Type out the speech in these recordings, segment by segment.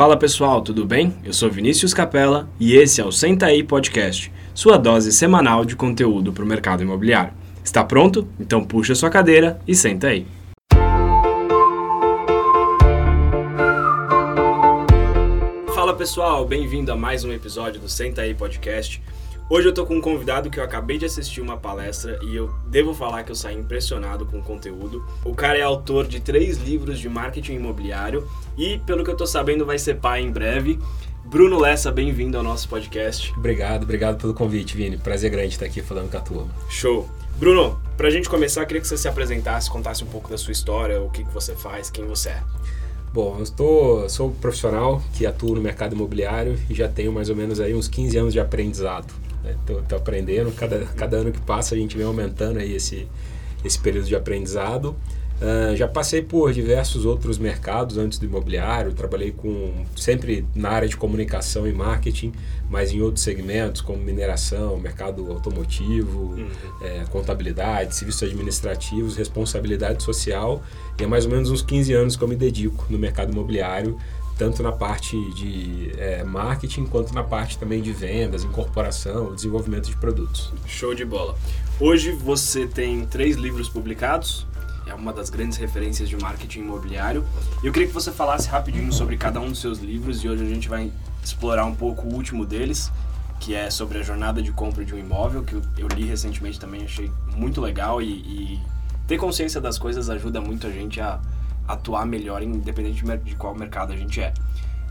Fala pessoal, tudo bem? Eu sou Vinícius Capella e esse é o Senta aí Podcast, sua dose semanal de conteúdo para o mercado imobiliário. Está pronto? Então puxa sua cadeira e senta aí. Fala pessoal, bem-vindo a mais um episódio do Senta aí Podcast. Hoje eu tô com um convidado que eu acabei de assistir uma palestra e eu devo falar que eu saí impressionado com o conteúdo. O cara é autor de três livros de marketing imobiliário e, pelo que eu tô sabendo, vai ser pai em breve. Bruno Lessa, bem-vindo ao nosso podcast. Obrigado, obrigado pelo convite, Vini. Prazer grande estar aqui falando com a turma. Show. Bruno, pra gente começar, eu queria que você se apresentasse, contasse um pouco da sua história, o que, que você faz, quem você é. Bom, eu estou, sou profissional que atuo no mercado imobiliário e já tenho mais ou menos aí uns 15 anos de aprendizado. Estou né? aprendendo, cada, cada ano que passa a gente vem aumentando aí esse, esse período de aprendizado. Uh, já passei por diversos outros mercados antes do imobiliário, trabalhei com sempre na área de comunicação e marketing, mas em outros segmentos como mineração, mercado automotivo, uhum. é, contabilidade, serviços administrativos, responsabilidade social. E há mais ou menos uns 15 anos que eu me dedico no mercado imobiliário, tanto na parte de é, marketing quanto na parte também de vendas, incorporação, desenvolvimento de produtos. Show de bola. Hoje você tem três livros publicados, é uma das grandes referências de marketing imobiliário. Eu queria que você falasse rapidinho sobre cada um dos seus livros e hoje a gente vai explorar um pouco o último deles, que é sobre a jornada de compra de um imóvel, que eu li recentemente também, achei muito legal e, e ter consciência das coisas ajuda muito a gente a atuar melhor, independente de qual mercado a gente é.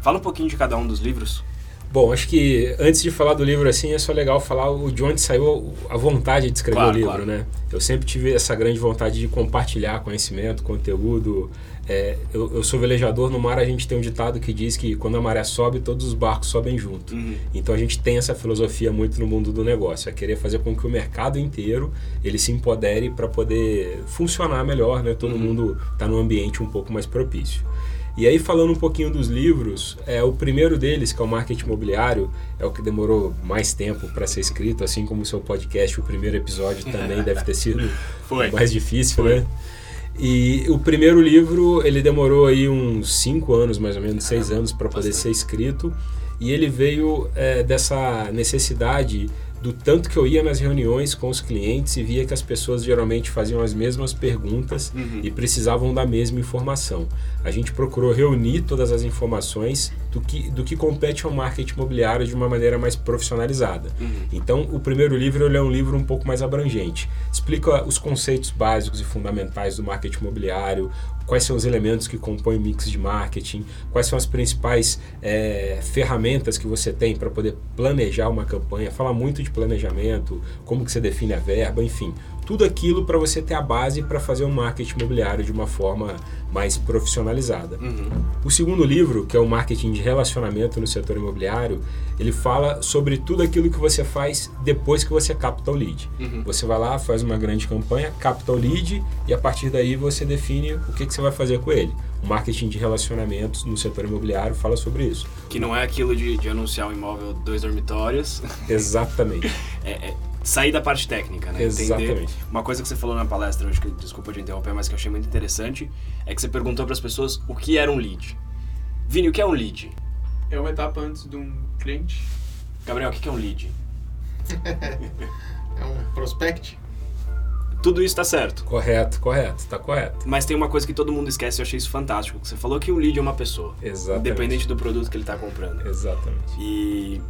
Fala um pouquinho de cada um dos livros. Bom, acho que antes de falar do livro assim, é só legal falar o de onde saiu a vontade de escrever claro, o livro, claro. né? Eu sempre tive essa grande vontade de compartilhar conhecimento, conteúdo. É, eu, eu, sou velejador, no mar a gente tem um ditado que diz que quando a maré sobe, todos os barcos sobem junto. Uhum. Então a gente tem essa filosofia muito no mundo do negócio, é querer fazer com que o mercado inteiro ele se empodere para poder funcionar melhor, né? Todo uhum. mundo está num ambiente um pouco mais propício. E aí, falando um pouquinho dos livros, é o primeiro deles, que é o Marketing Imobiliário, é o que demorou mais tempo para ser escrito, assim como o seu podcast, o primeiro episódio também deve ter sido Foi. mais difícil, Foi. né? E o primeiro livro, ele demorou aí uns cinco anos, mais ou menos, seis anos para poder ser escrito. E ele veio é, dessa necessidade do tanto que eu ia nas reuniões com os clientes e via que as pessoas geralmente faziam as mesmas perguntas uhum. e precisavam da mesma informação. A gente procurou reunir todas as informações do que, do que compete ao marketing imobiliário de uma maneira mais profissionalizada. Uhum. Então, o primeiro livro é um livro um pouco mais abrangente. Explica os conceitos básicos e fundamentais do marketing imobiliário, quais são os elementos que compõem o mix de marketing, quais são as principais é, ferramentas que você tem para poder planejar uma campanha, fala muito de planejamento, como que você define a verba, enfim, tudo aquilo para você ter a base para fazer um marketing imobiliário de uma forma mais profissionalizada. Uhum. O segundo livro, que é o Marketing de Relacionamento no Setor Imobiliário, ele fala sobre tudo aquilo que você faz depois que você capta o lead. Uhum. Você vai lá, faz uma grande campanha, capta o lead e a partir daí você define o que, que você vai fazer com ele. O marketing de relacionamentos no setor imobiliário fala sobre isso. Que não é aquilo de, de anunciar um imóvel dois dormitórios. Exatamente. é, é sair da parte técnica, né? Exatamente. Entender. Uma coisa que você falou na palestra, acho que desculpa de interromper, mas que eu achei muito interessante, é que você perguntou para as pessoas o que era um lead. Vini, o que é um lead? É uma etapa antes de um cliente. Gabriel, o que é um lead? é um prospect. Tudo isso está certo. Correto, correto, está correto. Mas tem uma coisa que todo mundo esquece, eu achei isso fantástico. Você falou que um lead é uma pessoa. Exatamente. Independente do produto que ele está comprando. Exatamente. E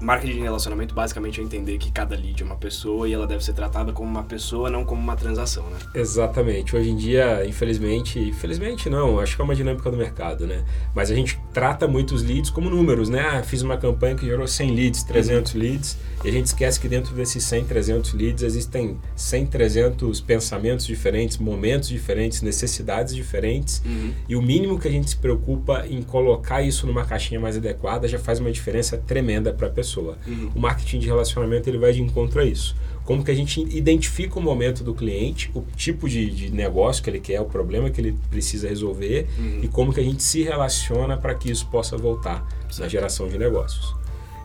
Marketing de relacionamento basicamente é entender que cada lead é uma pessoa e ela deve ser tratada como uma pessoa, não como uma transação, né? Exatamente. Hoje em dia, infelizmente, infelizmente não, acho que é uma dinâmica do mercado, né? Mas a gente trata muitos leads como números, né? Ah, fiz uma campanha que gerou 100 leads, 300 uhum. leads, e a gente esquece que dentro desses 100, 300 leads existem 100, 300 pensamentos diferentes, momentos diferentes, necessidades diferentes, uhum. e o mínimo que a gente se preocupa em colocar isso numa caixinha mais adequada já faz uma diferença tremenda para a pessoa pessoa. Uhum. O marketing de relacionamento ele vai de encontro a isso. Como que a gente identifica o momento do cliente, o tipo de, de negócio que ele quer, o problema que ele precisa resolver uhum. e como que a gente se relaciona para que isso possa voltar certo. na geração de negócios.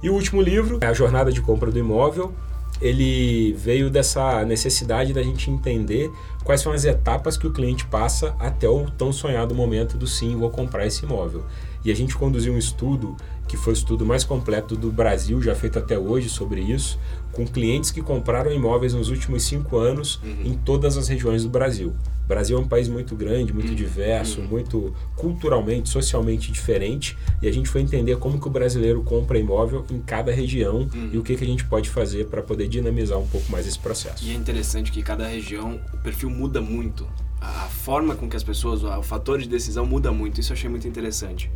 E o último livro é A Jornada de Compra do Imóvel. Ele veio dessa necessidade da gente entender quais são as etapas que o cliente passa até o tão sonhado momento do sim, vou comprar esse imóvel. e a gente conduziu um estudo que foi o estudo mais completo do Brasil, já feito até hoje sobre isso, com clientes que compraram imóveis nos últimos cinco anos uhum. em todas as regiões do Brasil. O Brasil é um país muito grande, muito uhum. diverso, uhum. muito culturalmente, socialmente diferente, e a gente foi entender como que o brasileiro compra imóvel em cada região uhum. e o que, que a gente pode fazer para poder dinamizar um pouco mais esse processo. E é interessante que cada região, o perfil muda muito. A forma com que as pessoas, o fator de decisão muda muito. Isso eu achei muito interessante.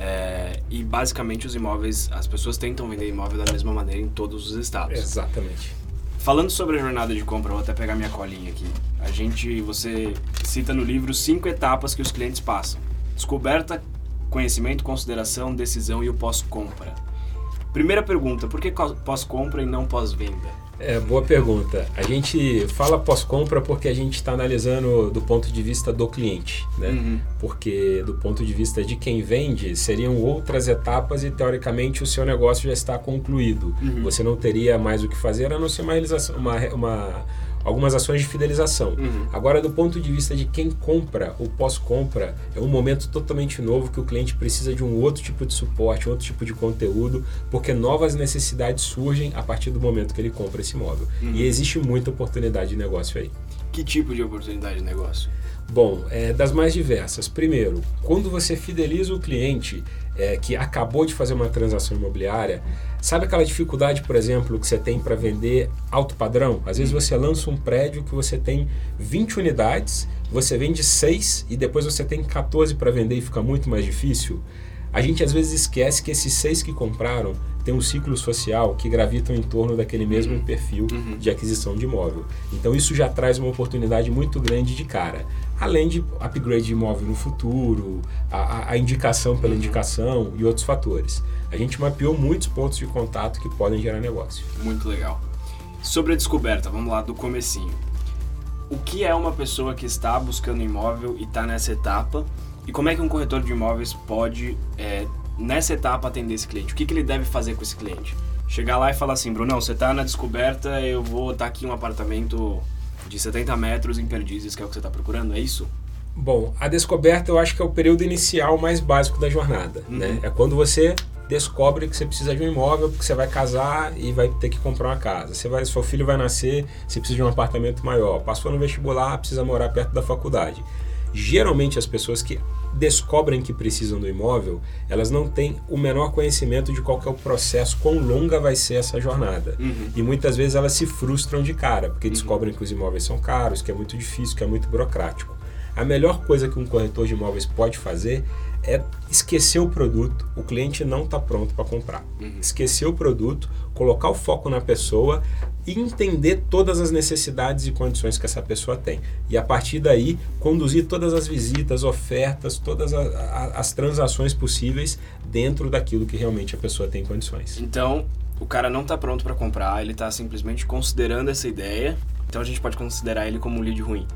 É, e basicamente os imóveis, as pessoas tentam vender imóvel da mesma maneira em todos os estados. Exatamente. Falando sobre a jornada de compra, vou até pegar minha colinha aqui. A gente, você cita no livro cinco etapas que os clientes passam: descoberta, conhecimento, consideração, decisão e o pós-compra. Primeira pergunta: por que pós-compra e não pós-venda? É, boa pergunta. A gente fala pós-compra porque a gente está analisando do ponto de vista do cliente, né? Uhum. Porque do ponto de vista de quem vende, seriam outras etapas e teoricamente o seu negócio já está concluído. Uhum. Você não teria mais o que fazer a não ser uma realização, uma, uma algumas ações de fidelização. Uhum. Agora, do ponto de vista de quem compra ou pós-compra, é um momento totalmente novo que o cliente precisa de um outro tipo de suporte, outro tipo de conteúdo, porque novas necessidades surgem a partir do momento que ele compra esse imóvel. Uhum. E existe muita oportunidade de negócio aí. Que tipo de oportunidade de negócio? Bom, é, das mais diversas. Primeiro, quando você fideliza o cliente é, que acabou de fazer uma transação imobiliária, sabe aquela dificuldade, por exemplo, que você tem para vender alto padrão? Às vezes você lança um prédio que você tem 20 unidades, você vende 6 e depois você tem 14 para vender e fica muito mais difícil. A gente às vezes esquece que esses seis que compraram têm um ciclo social que gravitam em torno daquele mesmo uhum. perfil uhum. de aquisição de imóvel. Então isso já traz uma oportunidade muito grande de cara. Além de upgrade de imóvel no futuro, a, a indicação pela uhum. indicação e outros fatores. A gente mapeou muitos pontos de contato que podem gerar negócio. Muito legal. Sobre a descoberta, vamos lá do comecinho. O que é uma pessoa que está buscando imóvel e está nessa etapa e como é que um corretor de imóveis pode, é, nessa etapa, atender esse cliente? O que, que ele deve fazer com esse cliente? Chegar lá e falar assim, Bruno, você está na descoberta, eu vou estar tá aqui um apartamento de 70 metros em Perdizes, que é o que você está procurando, é isso? Bom, a descoberta eu acho que é o período inicial mais básico da jornada. Uhum. Né? É quando você descobre que você precisa de um imóvel porque você vai casar e vai ter que comprar uma casa. Você vai, seu filho vai nascer, você precisa de um apartamento maior. Passou no vestibular, precisa morar perto da faculdade. Geralmente as pessoas que descobrem que precisam do imóvel, elas não têm o menor conhecimento de qual é o processo, quão longa vai ser essa jornada. Uhum. E muitas vezes elas se frustram de cara, porque uhum. descobrem que os imóveis são caros, que é muito difícil, que é muito burocrático. A melhor coisa que um corretor de imóveis pode fazer é esquecer o produto, o cliente não está pronto para comprar. Uhum. Esquecer o produto, colocar o foco na pessoa e entender todas as necessidades e condições que essa pessoa tem. E a partir daí, conduzir todas as visitas, ofertas, todas a, a, as transações possíveis dentro daquilo que realmente a pessoa tem condições. Então, o cara não está pronto para comprar, ele está simplesmente considerando essa ideia, então a gente pode considerar ele como um lead ruim.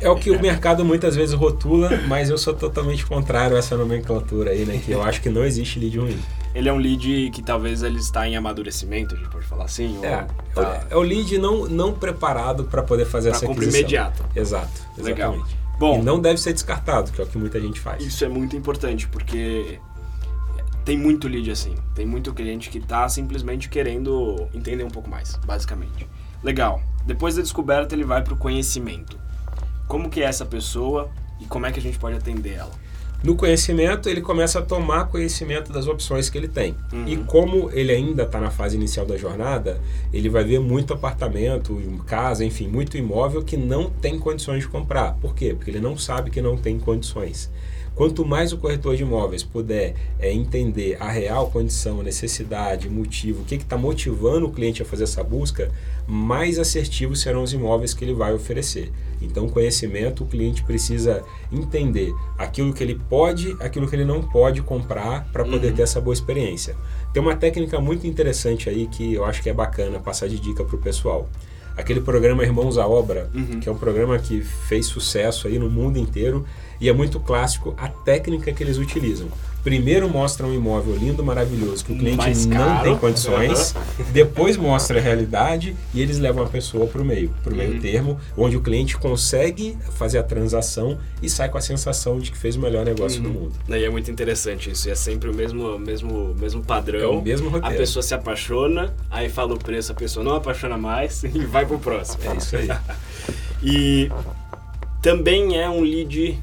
É o que o mercado muitas vezes rotula, mas eu sou totalmente contrário a essa nomenclatura aí, né? Que eu acho que não existe lead ruim. Ele é um lead que talvez ele está em amadurecimento, a gente pode falar assim? É, tá... é o lead não, não preparado para poder fazer pra essa compra imediata. Exato, exatamente. Legal. Bom, e não deve ser descartado, que é o que muita gente faz. Isso é muito importante, porque tem muito lead assim. Tem muito cliente que está simplesmente querendo entender um pouco mais, basicamente. Legal. Depois da descoberta, ele vai para o conhecimento como que é essa pessoa e como é que a gente pode atender ela. No conhecimento, ele começa a tomar conhecimento das opções que ele tem. Uhum. E como ele ainda está na fase inicial da jornada, ele vai ver muito apartamento, casa, enfim, muito imóvel que não tem condições de comprar. Por quê? Porque ele não sabe que não tem condições. Quanto mais o corretor de imóveis puder é, entender a real condição, necessidade, motivo, o que está motivando o cliente a fazer essa busca, mais assertivos serão os imóveis que ele vai oferecer. Então, conhecimento, o cliente precisa entender aquilo que ele pode, aquilo que ele não pode comprar para poder uhum. ter essa boa experiência. Tem uma técnica muito interessante aí que eu acho que é bacana passar de dica para o pessoal aquele programa Irmãos à Obra, uhum. que é um programa que fez sucesso aí no mundo inteiro e é muito clássico a técnica que eles utilizam. Primeiro mostra um imóvel lindo, maravilhoso, que o cliente não tem condições, depois mostra a realidade e eles levam a pessoa para o meio, para o meio uhum. termo, onde o cliente consegue fazer a transação e sai com a sensação de que fez o melhor negócio uhum. do mundo. E é muito interessante isso, é sempre o mesmo, mesmo, mesmo padrão. É o mesmo roteiro. A pessoa se apaixona, aí fala o preço, a pessoa não apaixona mais e vai pro próximo. É isso aí. e também é um lead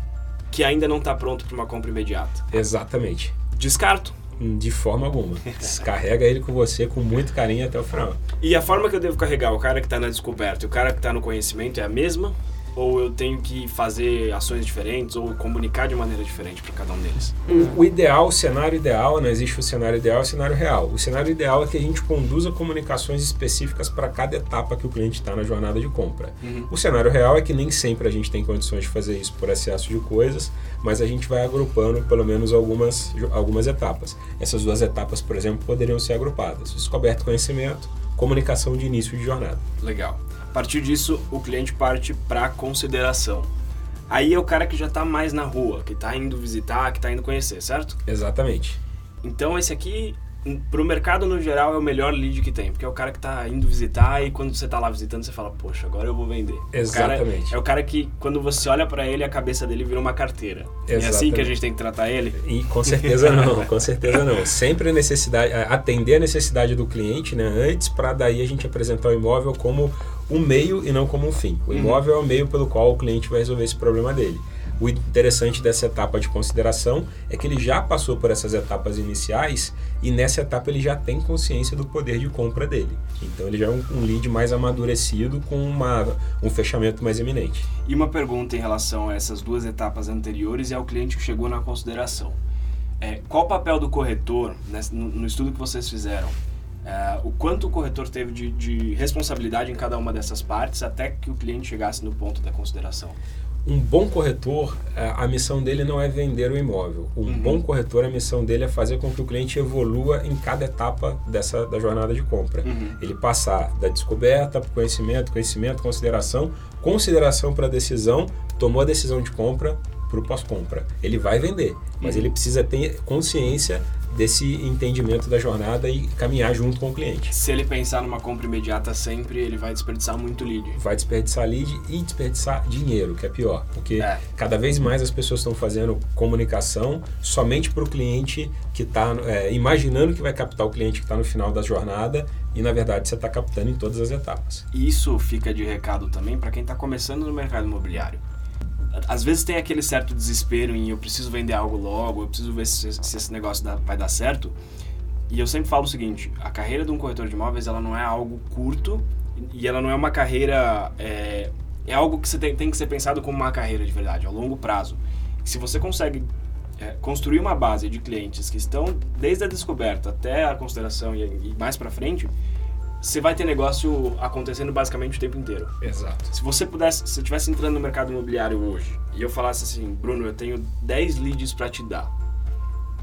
que ainda não está pronto para uma compra imediata. Exatamente. Descarto. De forma alguma. Descarrega ele com você com muito carinho até o final. E a forma que eu devo carregar o cara que está na descoberta e o cara que está no conhecimento é a mesma? Ou eu tenho que fazer ações diferentes ou comunicar de maneira diferente para cada um deles? O ideal, o cenário ideal, não existe o cenário ideal e o cenário real. O cenário ideal é que a gente conduza comunicações específicas para cada etapa que o cliente está na jornada de compra. Uhum. O cenário real é que nem sempre a gente tem condições de fazer isso por excesso de coisas, mas a gente vai agrupando pelo menos algumas, algumas etapas. Essas duas etapas, por exemplo, poderiam ser agrupadas: descoberto conhecimento, comunicação de início de jornada. Legal. A partir disso, o cliente parte para consideração. Aí é o cara que já está mais na rua, que está indo visitar, que está indo conhecer, certo? Exatamente. Então esse aqui pro mercado no geral é o melhor lead que tem, porque é o cara que tá indo visitar e quando você tá lá visitando você fala, poxa, agora eu vou vender. Exatamente. O cara, é o cara que quando você olha para ele a cabeça dele vira uma carteira. Exatamente. É assim que a gente tem que tratar ele? E com certeza não, com certeza não. Sempre a necessidade, atender a necessidade do cliente, né, antes para daí a gente apresentar o imóvel como um meio e não como um fim. O uhum. imóvel uhum. é o meio pelo qual o cliente vai resolver esse problema dele. O interessante dessa etapa de consideração é que ele já passou por essas etapas iniciais e nessa etapa ele já tem consciência do poder de compra dele. Então ele já é um, um lead mais amadurecido com uma, um fechamento mais eminente. E uma pergunta em relação a essas duas etapas anteriores e ao cliente que chegou na consideração. É, qual o papel do corretor no, no estudo que vocês fizeram? É, o quanto o corretor teve de, de responsabilidade em cada uma dessas partes até que o cliente chegasse no ponto da consideração? um bom corretor, é, a missão dele não é vender o imóvel. Um uhum. bom corretor, a missão dele é fazer com que o cliente evolua em cada etapa dessa da jornada de compra. Uhum. Ele passar da descoberta para conhecimento, conhecimento, consideração, consideração para decisão, tomou a decisão de compra para o pós-compra. Ele vai vender, mas ele precisa ter consciência desse entendimento da jornada e caminhar junto com o cliente. Se ele pensar numa compra imediata sempre, ele vai desperdiçar muito lead. Vai desperdiçar lead e desperdiçar dinheiro, que é pior, porque é. cada vez mais as pessoas estão fazendo comunicação somente para o cliente que está é, imaginando que vai captar o cliente que está no final da jornada e na verdade você está captando em todas as etapas. Isso fica de recado também para quem está começando no mercado imobiliário às vezes tem aquele certo desespero em eu preciso vender algo logo, eu preciso ver se, se esse negócio dá, vai dar certo. E eu sempre falo o seguinte: a carreira de um corretor de imóveis ela não é algo curto e ela não é uma carreira. É, é algo que você tem, tem que ser pensado como uma carreira de verdade, a longo prazo. se você consegue é, construir uma base de clientes que estão desde a descoberta até a consideração e, e mais para frente, você vai ter negócio acontecendo basicamente o tempo inteiro. Exato. Se você pudesse, se eu estivesse entrando no mercado imobiliário hoje e eu falasse assim, Bruno, eu tenho 10 leads para te dar,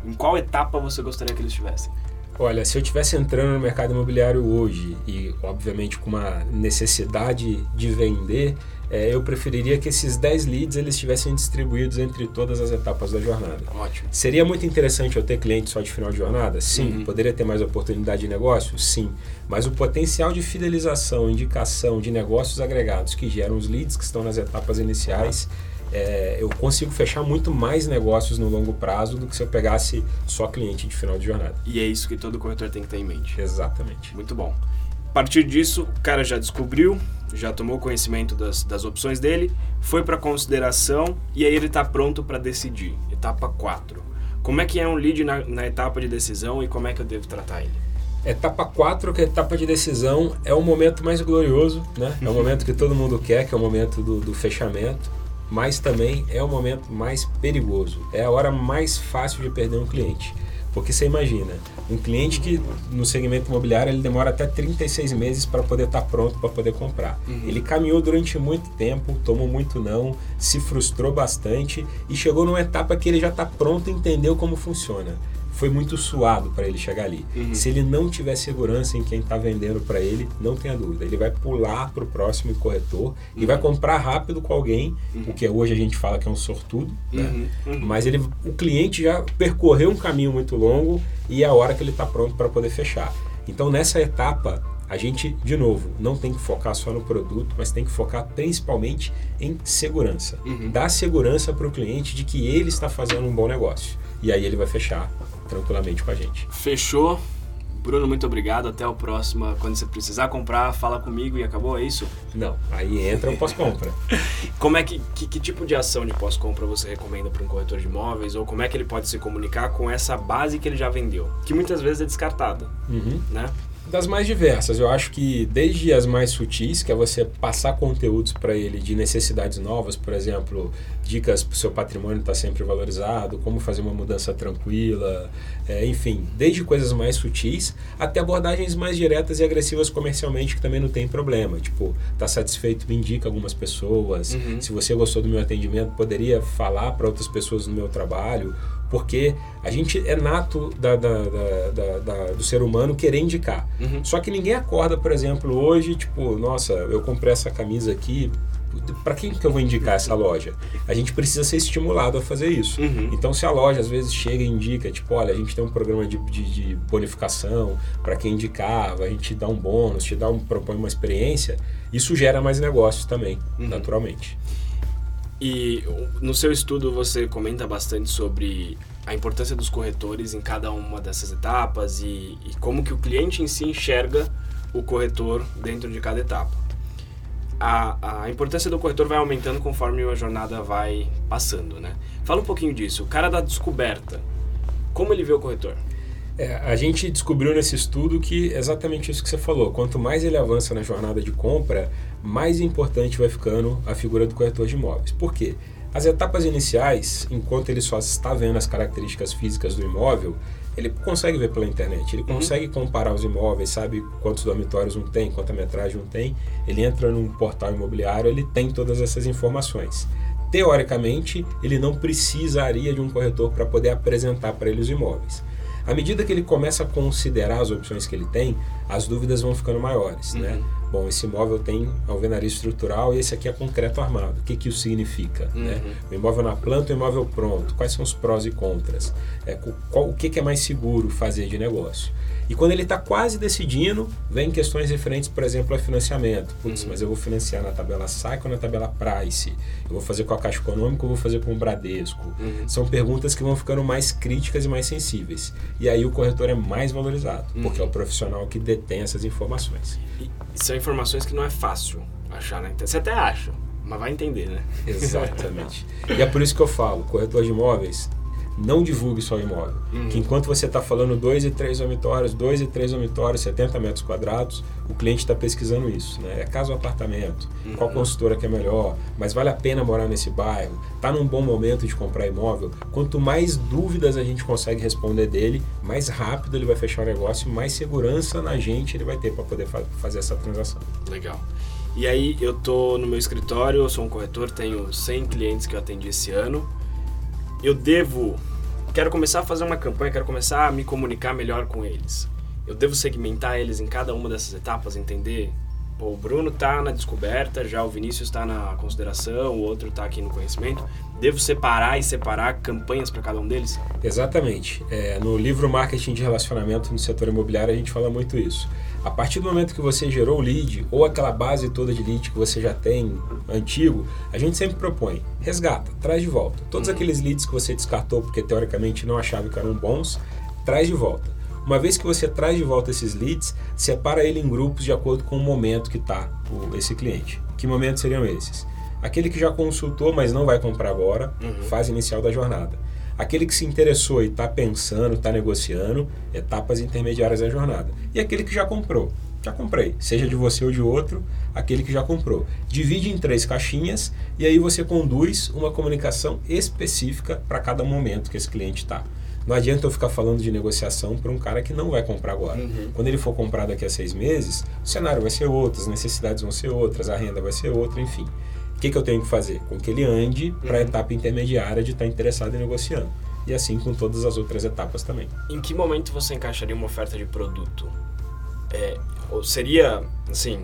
em qual etapa você gostaria que eles estivessem? Olha, se eu estivesse entrando no mercado imobiliário hoje e, obviamente, com uma necessidade de vender, é, eu preferiria que esses 10 leads eles estivessem distribuídos entre todas as etapas da jornada. Ótimo. Seria muito interessante eu ter cliente só de final de jornada? Sim. Uhum. Poderia ter mais oportunidade de negócio? Sim. Mas o potencial de fidelização, indicação de negócios agregados que geram os leads que estão nas etapas iniciais, é, eu consigo fechar muito mais negócios no longo prazo do que se eu pegasse só cliente de final de jornada. E é isso que todo corretor tem que ter em mente. Exatamente. Muito bom. A partir disso, o cara já descobriu, já tomou conhecimento das, das opções dele, foi para consideração e aí ele está pronto para decidir. Etapa 4. Como é que é um lead na, na, etapa de decisão e como é que eu devo tratar ele? Etapa 4, que é a etapa de decisão, é o momento mais glorioso, né? É o momento que todo mundo quer, que é o momento do, do fechamento, mas também é o momento mais perigoso. É a hora mais fácil de perder um cliente. Porque você imagina, um cliente que no segmento imobiliário ele demora até 36 meses para poder estar tá pronto para poder comprar. Uhum. Ele caminhou durante muito tempo, tomou muito não, se frustrou bastante e chegou numa etapa que ele já está pronto e entendeu como funciona. Foi muito suado para ele chegar ali. Uhum. Se ele não tiver segurança em quem está vendendo para ele, não tenha dúvida, ele vai pular para o próximo corretor uhum. e vai comprar rápido com alguém, uhum. o que hoje a gente fala que é um sortudo, né? Uhum. Uhum. mas ele, o cliente já percorreu um caminho muito longo e é a hora que ele está pronto para poder fechar. Então nessa etapa a gente, de novo, não tem que focar só no produto, mas tem que focar principalmente em segurança. Uhum. Dar segurança para o cliente de que ele está fazendo um bom negócio. E aí ele vai fechar tranquilamente com a gente. Fechou. Bruno, muito obrigado. Até o próximo. Quando você precisar comprar, fala comigo e acabou, é isso? Não, aí entra o pós-compra. como é que, que, que, tipo de ação de pós-compra você recomenda para um corretor de imóveis? Ou como é que ele pode se comunicar com essa base que ele já vendeu? Que muitas vezes é descartada, uhum. né? Das mais diversas. Eu acho que desde as mais sutis, que é você passar conteúdos para ele de necessidades novas, por exemplo, dicas para o seu patrimônio estar tá sempre valorizado, como fazer uma mudança tranquila, é, enfim, desde coisas mais sutis até abordagens mais diretas e agressivas comercialmente que também não tem problema. Tipo, tá satisfeito, me indica algumas pessoas. Uhum. Se você gostou do meu atendimento, poderia falar para outras pessoas no meu trabalho porque a gente é nato da, da, da, do ser humano querer indicar. Uhum. Só que ninguém acorda, por exemplo, hoje, tipo, nossa, eu comprei essa camisa aqui, para quem que eu vou indicar essa loja? A gente precisa ser estimulado a fazer isso. Uhum. Então, se a loja às vezes chega e indica, tipo, olha, a gente tem um programa de, de, de bonificação para quem indicava, a gente dá um bônus, te dá um, propõe uma experiência, isso gera mais negócios também, uhum. naturalmente. E no seu estudo você comenta bastante sobre a importância dos corretores em cada uma dessas etapas e, e como que o cliente em si enxerga o corretor dentro de cada etapa. A, a importância do corretor vai aumentando conforme a jornada vai passando, né? Fala um pouquinho disso. O cara da descoberta, como ele vê o corretor? É, a gente descobriu nesse estudo que exatamente isso que você falou. Quanto mais ele avança na jornada de compra, mais importante vai ficando a figura do corretor de imóveis. Por quê? As etapas iniciais, enquanto ele só está vendo as características físicas do imóvel, ele consegue ver pela internet, ele uhum. consegue comparar os imóveis, sabe quantos dormitórios um tem, quanta metragem um tem. Ele entra num portal imobiliário, ele tem todas essas informações. Teoricamente, ele não precisaria de um corretor para poder apresentar para ele os imóveis. À medida que ele começa a considerar as opções que ele tem, as dúvidas vão ficando maiores, né? uhum. né? Bom, esse imóvel tem alvenaria estrutural e esse aqui é concreto armado. O que, que isso significa? Uhum. Né? O imóvel na planta ou o imóvel pronto? Quais são os prós e contras? É, qual, o que, que é mais seguro fazer de negócio? E quando ele está quase decidindo, vem questões referentes, por exemplo, a financiamento. Putz, uhum. mas eu vou financiar na tabela SAC ou na tabela Price? Eu vou fazer com a Caixa Econômica ou vou fazer com o Bradesco? Uhum. São perguntas que vão ficando mais críticas e mais sensíveis. E aí o corretor é mais valorizado, uhum. porque é o profissional que detém essas informações. E são informações que não é fácil achar na internet. Você até acha, mas vai entender, né? Exatamente. e é por isso que eu falo, corretor de imóveis não divulgue só o imóvel. Uhum. Que enquanto você está falando dois e três dormitórios, dois e três dormitórios, 70 metros quadrados, o cliente está pesquisando isso. Né? É casa ou apartamento? Uhum. Qual consultora que é melhor? Mas vale a pena morar nesse bairro? Está num bom momento de comprar imóvel? Quanto mais dúvidas a gente consegue responder dele, mais rápido ele vai fechar o negócio, mais segurança na gente ele vai ter para poder fa fazer essa transação. Legal. E aí eu tô no meu escritório, eu sou um corretor, tenho 100 clientes que eu atendi esse ano eu devo. Quero começar a fazer uma campanha, quero começar a me comunicar melhor com eles. Eu devo segmentar eles em cada uma dessas etapas, entender Pô, o Bruno está na descoberta, já o Vinícius está na consideração, o outro está aqui no conhecimento. Devo separar e separar campanhas para cada um deles? Exatamente. É, no livro Marketing de Relacionamento no Setor Imobiliário, a gente fala muito isso. A partir do momento que você gerou o lead, ou aquela base toda de lead que você já tem antigo, a gente sempre propõe, resgata, traz de volta. Todos uhum. aqueles leads que você descartou porque teoricamente não achava que eram bons, traz de volta uma vez que você traz de volta esses leads, separa ele em grupos de acordo com o momento que está esse cliente. Que momentos seriam esses? Aquele que já consultou, mas não vai comprar agora, uhum. fase inicial da jornada. Aquele que se interessou e está pensando, está negociando, etapas intermediárias da jornada. E aquele que já comprou. Já comprei, seja de você ou de outro, aquele que já comprou. Divide em três caixinhas e aí você conduz uma comunicação específica para cada momento que esse cliente está. Não adianta eu ficar falando de negociação para um cara que não vai comprar agora. Uhum. Quando ele for comprar daqui a seis meses, o cenário vai ser outro, as necessidades vão ser outras, a renda vai ser outra, enfim. O que, que eu tenho que fazer? Com que ele ande para a uhum. etapa intermediária de estar tá interessado em negociando. e assim com todas as outras etapas também. Em que momento você encaixaria uma oferta de produto? É, ou seria, assim,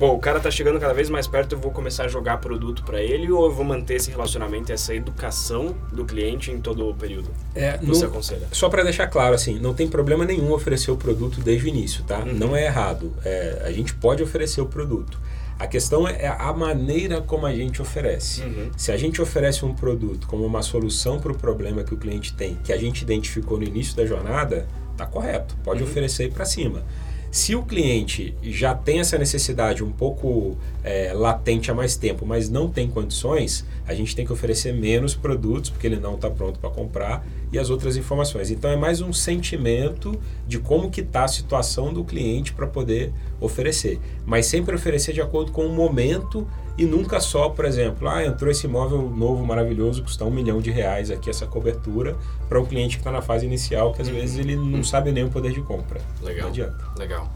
bom, o cara tá chegando cada vez mais perto, eu vou começar a jogar produto para ele ou eu vou manter esse relacionamento, essa educação do cliente em todo o período? É, você não, aconselha? Só para deixar claro, assim, não tem problema nenhum oferecer o produto desde o início, tá? Uhum. Não é errado. É, a gente pode oferecer o produto. A questão é a maneira como a gente oferece. Uhum. Se a gente oferece um produto como uma solução para o problema que o cliente tem, que a gente identificou no início da jornada, tá correto. Pode uhum. oferecer para cima. Se o cliente já tem essa necessidade um pouco é, latente há mais tempo, mas não tem condições, a gente tem que oferecer menos produtos, porque ele não está pronto para comprar, e as outras informações. Então é mais um sentimento de como que está a situação do cliente para poder oferecer. Mas sempre oferecer de acordo com o momento e nunca só, por exemplo, ah, entrou esse imóvel novo, maravilhoso, custa um milhão de reais aqui essa cobertura para um cliente que está na fase inicial, que às uhum. vezes ele não sabe nem o poder de compra. Legal. Não adianta. Legal.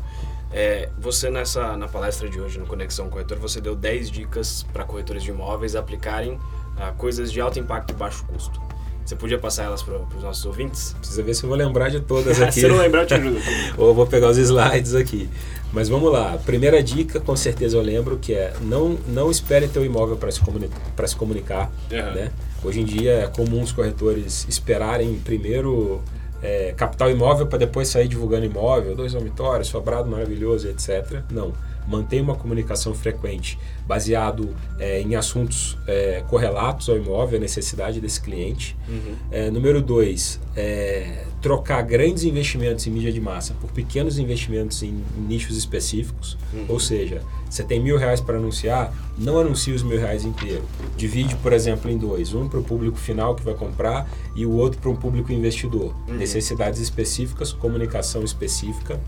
É, você nessa na palestra de hoje no Conexão Corretor, você deu 10 dicas para corretores de imóveis aplicarem ah, coisas de alto impacto e baixo custo. Você podia passar elas para os nossos ouvintes? Precisa ver se eu vou lembrar de todas aqui. se não lembrar, eu te ajudo. Ou vou pegar os slides aqui. Mas vamos lá. Primeira dica, com certeza eu lembro, que é não, não espere ter o imóvel para se, comuni se comunicar. Uhum. Né? Hoje em dia é comum os corretores esperarem primeiro é, capital imóvel para depois sair divulgando imóvel, dois dormitórios, sobrado maravilhoso, etc. Não mantém uma comunicação frequente baseado é, em assuntos é, correlatos ao imóvel, a necessidade desse cliente. Uhum. É, número dois, é, trocar grandes investimentos em mídia de massa por pequenos investimentos em, em nichos específicos. Uhum. Ou seja, você tem mil reais para anunciar, não anuncie os mil reais inteiro. Divide, por exemplo, em dois. Um para o público final que vai comprar e o outro para um público investidor. Uhum. Necessidades específicas, comunicação específica.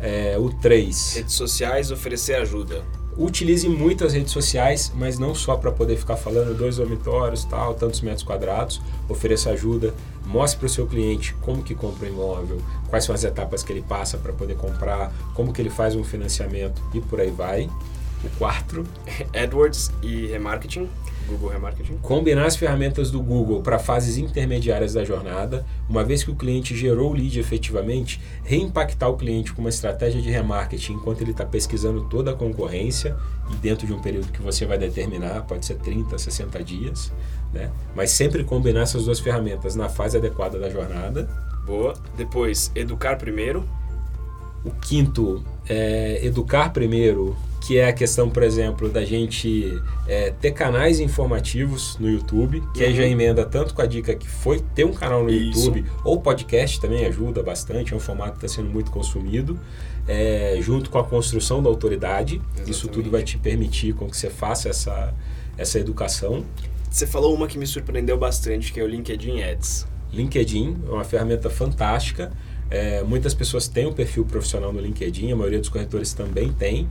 É, o 3. Redes sociais, oferecer ajuda. Utilize muito as redes sociais, mas não só para poder ficar falando dois dormitórios, tal, tantos metros quadrados. Ofereça ajuda, mostre para o seu cliente como que compra um imóvel, quais são as etapas que ele passa para poder comprar, como que ele faz um financiamento e por aí vai. O quarto. AdWords e remarketing. Google Remarketing. Combinar as ferramentas do Google para fases intermediárias da jornada, uma vez que o cliente gerou o lead efetivamente, reimpactar o cliente com uma estratégia de remarketing enquanto ele está pesquisando toda a concorrência e dentro de um período que você vai determinar, pode ser 30, 60 dias, né? mas sempre combinar essas duas ferramentas na fase adequada da jornada. Boa. Depois, educar primeiro. O quinto é educar primeiro que é a questão, por exemplo, da gente é, ter canais informativos no YouTube, que uhum. aí já uhum. emenda tanto com a dica que foi ter um canal no Isso. YouTube, ou podcast também ajuda bastante, é um formato que está sendo muito consumido, é, junto com a construção da autoridade. Exatamente. Isso tudo vai te permitir com que você faça essa, essa educação. Você falou uma que me surpreendeu bastante, que é o LinkedIn Ads. LinkedIn é uma ferramenta fantástica. É, muitas pessoas têm um perfil profissional no LinkedIn, a maioria dos corretores também tem.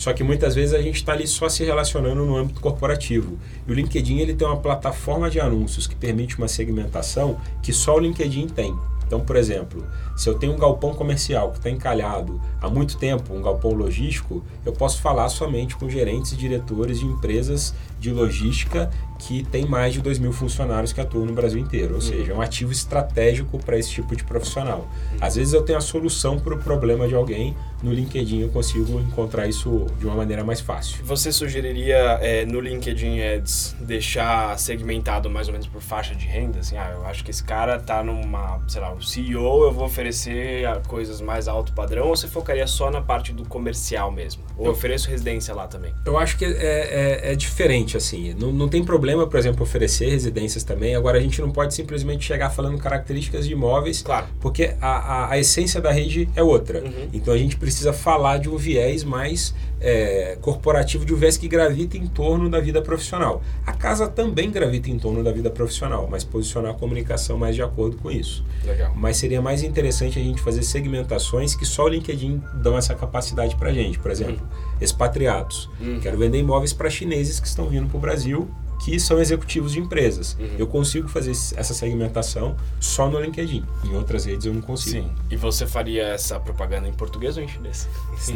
Só que muitas vezes a gente está ali só se relacionando no âmbito corporativo. E o LinkedIn ele tem uma plataforma de anúncios que permite uma segmentação que só o LinkedIn tem. Então, por exemplo, se eu tenho um galpão comercial que está encalhado há muito tempo, um galpão logístico, eu posso falar somente com gerentes e diretores de empresas de logística que tem mais de 2 mil funcionários que atuam no Brasil inteiro. Ou uhum. seja, é um ativo estratégico para esse tipo de profissional. Uhum. Às vezes eu tenho a solução para o problema de alguém, no LinkedIn eu consigo encontrar isso de uma maneira mais fácil. Você sugeriria é, no LinkedIn Ads deixar segmentado mais ou menos por faixa de renda? Assim, ah, eu acho que esse cara está numa, sei lá, o CEO, eu vou oferecer coisas mais alto padrão, ou você focaria só na parte do comercial mesmo? Ou eu ofereço residência lá também? Eu acho que é, é, é diferente, assim. Não, não tem problema problema, por exemplo, oferecer residências também. Agora, a gente não pode simplesmente chegar falando características de imóveis, claro. porque a, a, a essência da rede é outra. Uhum. Então, a gente precisa falar de um viés mais é, corporativo, de viés que gravita em torno da vida profissional. A casa também gravita em torno da vida profissional, mas posicionar a comunicação mais de acordo com isso. Legal. Mas seria mais interessante a gente fazer segmentações que só o LinkedIn dão essa capacidade para gente. Por exemplo, uhum. expatriados. Uhum. Quero vender imóveis para chineses que estão vindo para o Brasil que são executivos de empresas. Uhum. Eu consigo fazer essa segmentação só no LinkedIn. Em outras redes eu não consigo. Sim. E você faria essa propaganda em português ou em chinês?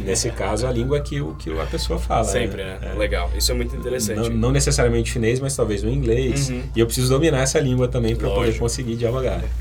Nesse caso, a língua que, o, que a pessoa fala. Sempre, né? né? É. Legal. Isso é muito interessante. Não, não necessariamente chinês, mas talvez o inglês. Uhum. E eu preciso dominar essa língua também para poder conseguir dialogar.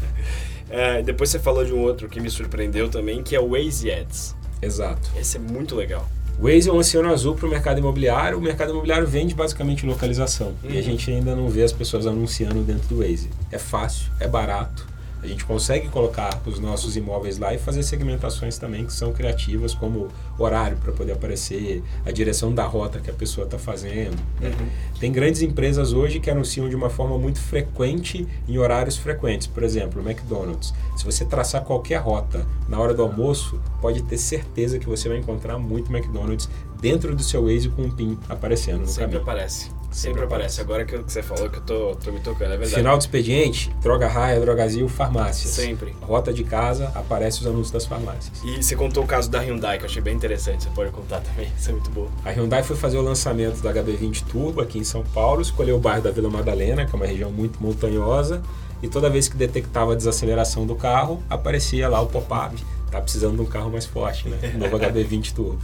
É, depois você falou de um outro que me surpreendeu também, que é o Waze Ads. Exato. Esse é muito legal. O Waze é um oceano azul para o mercado imobiliário. O mercado imobiliário vende basicamente localização. Uhum. E a uhum. gente ainda não vê as pessoas anunciando dentro do Waze. É fácil, é barato a gente consegue colocar os nossos imóveis lá e fazer segmentações também que são criativas, como horário para poder aparecer, a direção da rota que a pessoa está fazendo. Né? Uhum. Tem grandes empresas hoje que anunciam de uma forma muito frequente em horários frequentes. Por exemplo, o McDonald's. Se você traçar qualquer rota na hora do almoço, pode ter certeza que você vai encontrar muito McDonald's dentro do seu Waze com um PIN aparecendo no Sempre caminho. aparece. Sempre aparece. Agora que você falou que eu tô, tô me tocando, é verdade. Final do expediente, droga raia, drogazil, farmácias. Sempre. Rota de casa, aparece os anúncios das farmácias. E você contou o caso da Hyundai, que eu achei bem interessante. Você pode contar também, isso é muito bom. A Hyundai foi fazer o lançamento da HB20 Turbo aqui em São Paulo, escolheu o bairro da Vila Madalena, que é uma região muito montanhosa, e toda vez que detectava a desaceleração do carro, aparecia lá o pop-up tá precisando de um carro mais forte, né? O novo HB20 Turbo.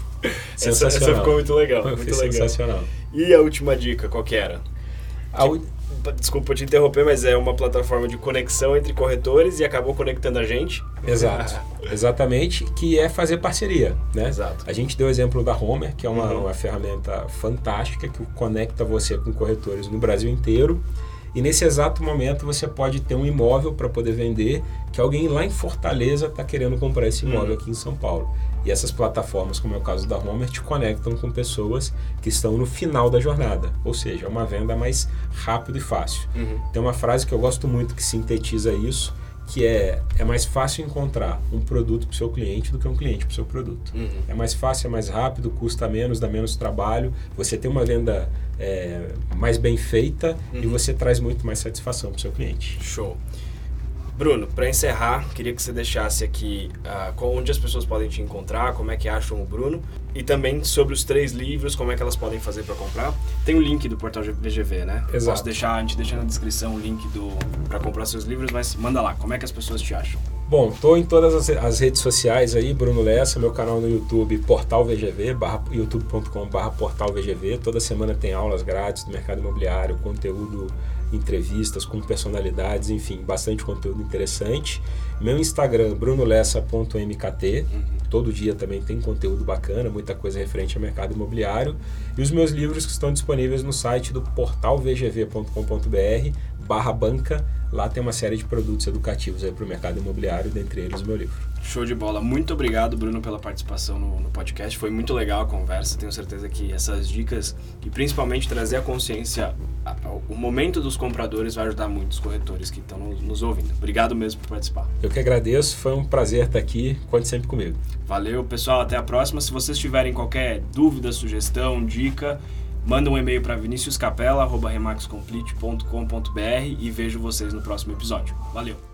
Sensacional. Essa, essa ficou muito legal. Foi, muito legal. sensacional. E a última dica, qual que era? A u... Desculpa te interromper, mas é uma plataforma de conexão entre corretores e acabou conectando a gente. Exato, exatamente, que é fazer parceria, né? Exato. A gente deu o exemplo da Homer, que é uma, uhum. uma ferramenta fantástica que conecta você com corretores no Brasil inteiro e nesse exato momento você pode ter um imóvel para poder vender que alguém lá em Fortaleza está querendo comprar esse imóvel uhum. aqui em São Paulo. E essas plataformas, como é o caso da Homer, te conectam com pessoas que estão no final da jornada. Ou seja, é uma venda mais rápida e fácil. Uhum. Tem uma frase que eu gosto muito que sintetiza isso, que é é mais fácil encontrar um produto para o seu cliente do que um cliente para o seu produto. Uhum. É mais fácil, é mais rápido, custa menos, dá menos trabalho. Você tem uma venda é, mais bem feita uhum. e você traz muito mais satisfação para o seu cliente. Show. Bruno, para encerrar, queria que você deixasse aqui uh, onde as pessoas podem te encontrar, como é que acham o Bruno e também sobre os três livros, como é que elas podem fazer para comprar. Tem o link do portal VGV, né? Exato. Posso deixar, a gente deixa na descrição o link do para comprar seus livros, mas manda lá, como é que as pessoas te acham? Bom, estou em todas as, as, redes sociais aí, Bruno Lessa, meu canal no YouTube, Portal VGV, youtube.com.br Portal VGV. Toda semana tem aulas grátis do mercado imobiliário, conteúdo, entrevistas com personalidades, enfim, bastante conteúdo interessante. Meu Instagram, brunolessa.mkt. Uhum. Todo dia também tem conteúdo bacana, muita coisa referente ao mercado imobiliário. E os meus livros que estão disponíveis no site do portalvgv.com.br barra banca Lá tem uma série de produtos educativos para o mercado imobiliário, dentre eles o meu livro. Show de bola. Muito obrigado, Bruno, pela participação no, no, podcast. Foi muito legal a conversa. Tenho certeza que essas dicas e principalmente trazer a consciência, a, a, o momento dos compradores vai ajudar muito os corretores que estão nos, nos, ouvindo. Obrigado mesmo por participar. Eu que agradeço. Foi um prazer estar aqui. Conte sempre comigo. Valeu, pessoal. Até a próxima. Se vocês tiverem qualquer dúvida, sugestão, dica, Manda um e-mail para viniciuscapela.remaxcomplete.com.br e vejo vocês no próximo episódio. Valeu!